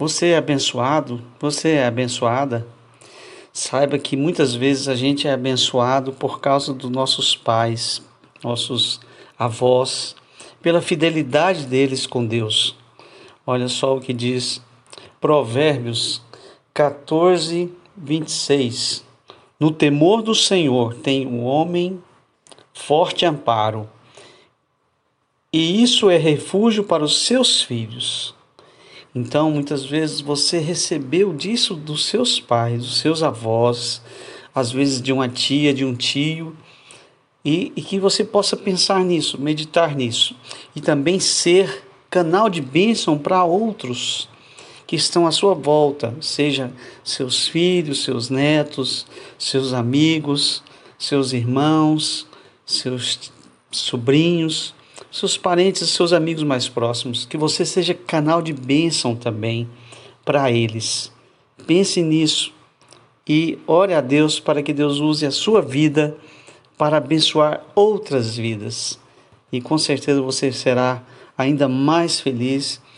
Você é abençoado? Você é abençoada? Saiba que muitas vezes a gente é abençoado por causa dos nossos pais, nossos avós, pela fidelidade deles com Deus. Olha só o que diz Provérbios 14, 26. No temor do Senhor tem o um homem forte amparo, e isso é refúgio para os seus filhos. Então, muitas vezes você recebeu disso dos seus pais, dos seus avós, às vezes de uma tia, de um tio, e, e que você possa pensar nisso, meditar nisso, e também ser canal de bênção para outros que estão à sua volta, seja seus filhos, seus netos, seus amigos, seus irmãos, seus sobrinhos, seus parentes, seus amigos mais próximos, que você seja canal de bênção também para eles. Pense nisso e ore a Deus para que Deus use a sua vida para abençoar outras vidas. E com certeza você será ainda mais feliz